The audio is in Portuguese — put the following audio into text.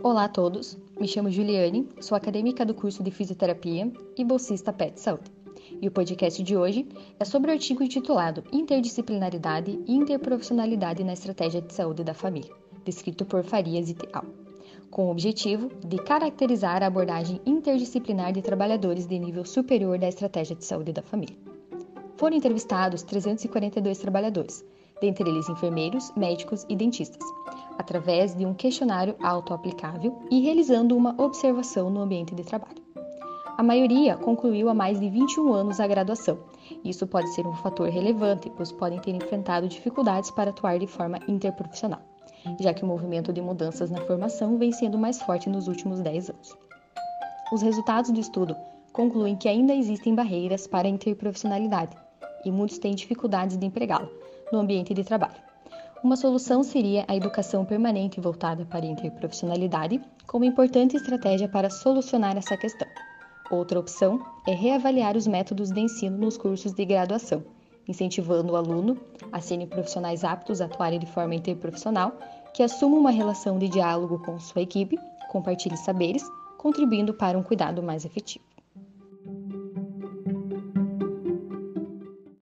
Olá a todos, me chamo Juliane, sou acadêmica do curso de Fisioterapia e bolsista PET Saúde. E o podcast de hoje é sobre o artigo intitulado Interdisciplinaridade e Interprofissionalidade na Estratégia de Saúde da Família, descrito por Farias et al., com o objetivo de caracterizar a abordagem interdisciplinar de trabalhadores de nível superior da Estratégia de Saúde da Família. Foram entrevistados 342 trabalhadores, dentre eles enfermeiros, médicos e dentistas, através de um questionário autoaplicável e realizando uma observação no ambiente de trabalho. A maioria concluiu há mais de 21 anos a graduação. Isso pode ser um fator relevante, pois podem ter enfrentado dificuldades para atuar de forma interprofissional, já que o movimento de mudanças na formação vem sendo mais forte nos últimos 10 anos. Os resultados do estudo concluem que ainda existem barreiras para a interprofissionalidade e muitos têm dificuldades de empregá-la no ambiente de trabalho. Uma solução seria a educação permanente voltada para a interprofissionalidade, como importante estratégia para solucionar essa questão. Outra opção é reavaliar os métodos de ensino nos cursos de graduação, incentivando o aluno a serem profissionais aptos a atuarem de forma interprofissional, que assumam uma relação de diálogo com sua equipe, compartilhe saberes, contribuindo para um cuidado mais efetivo.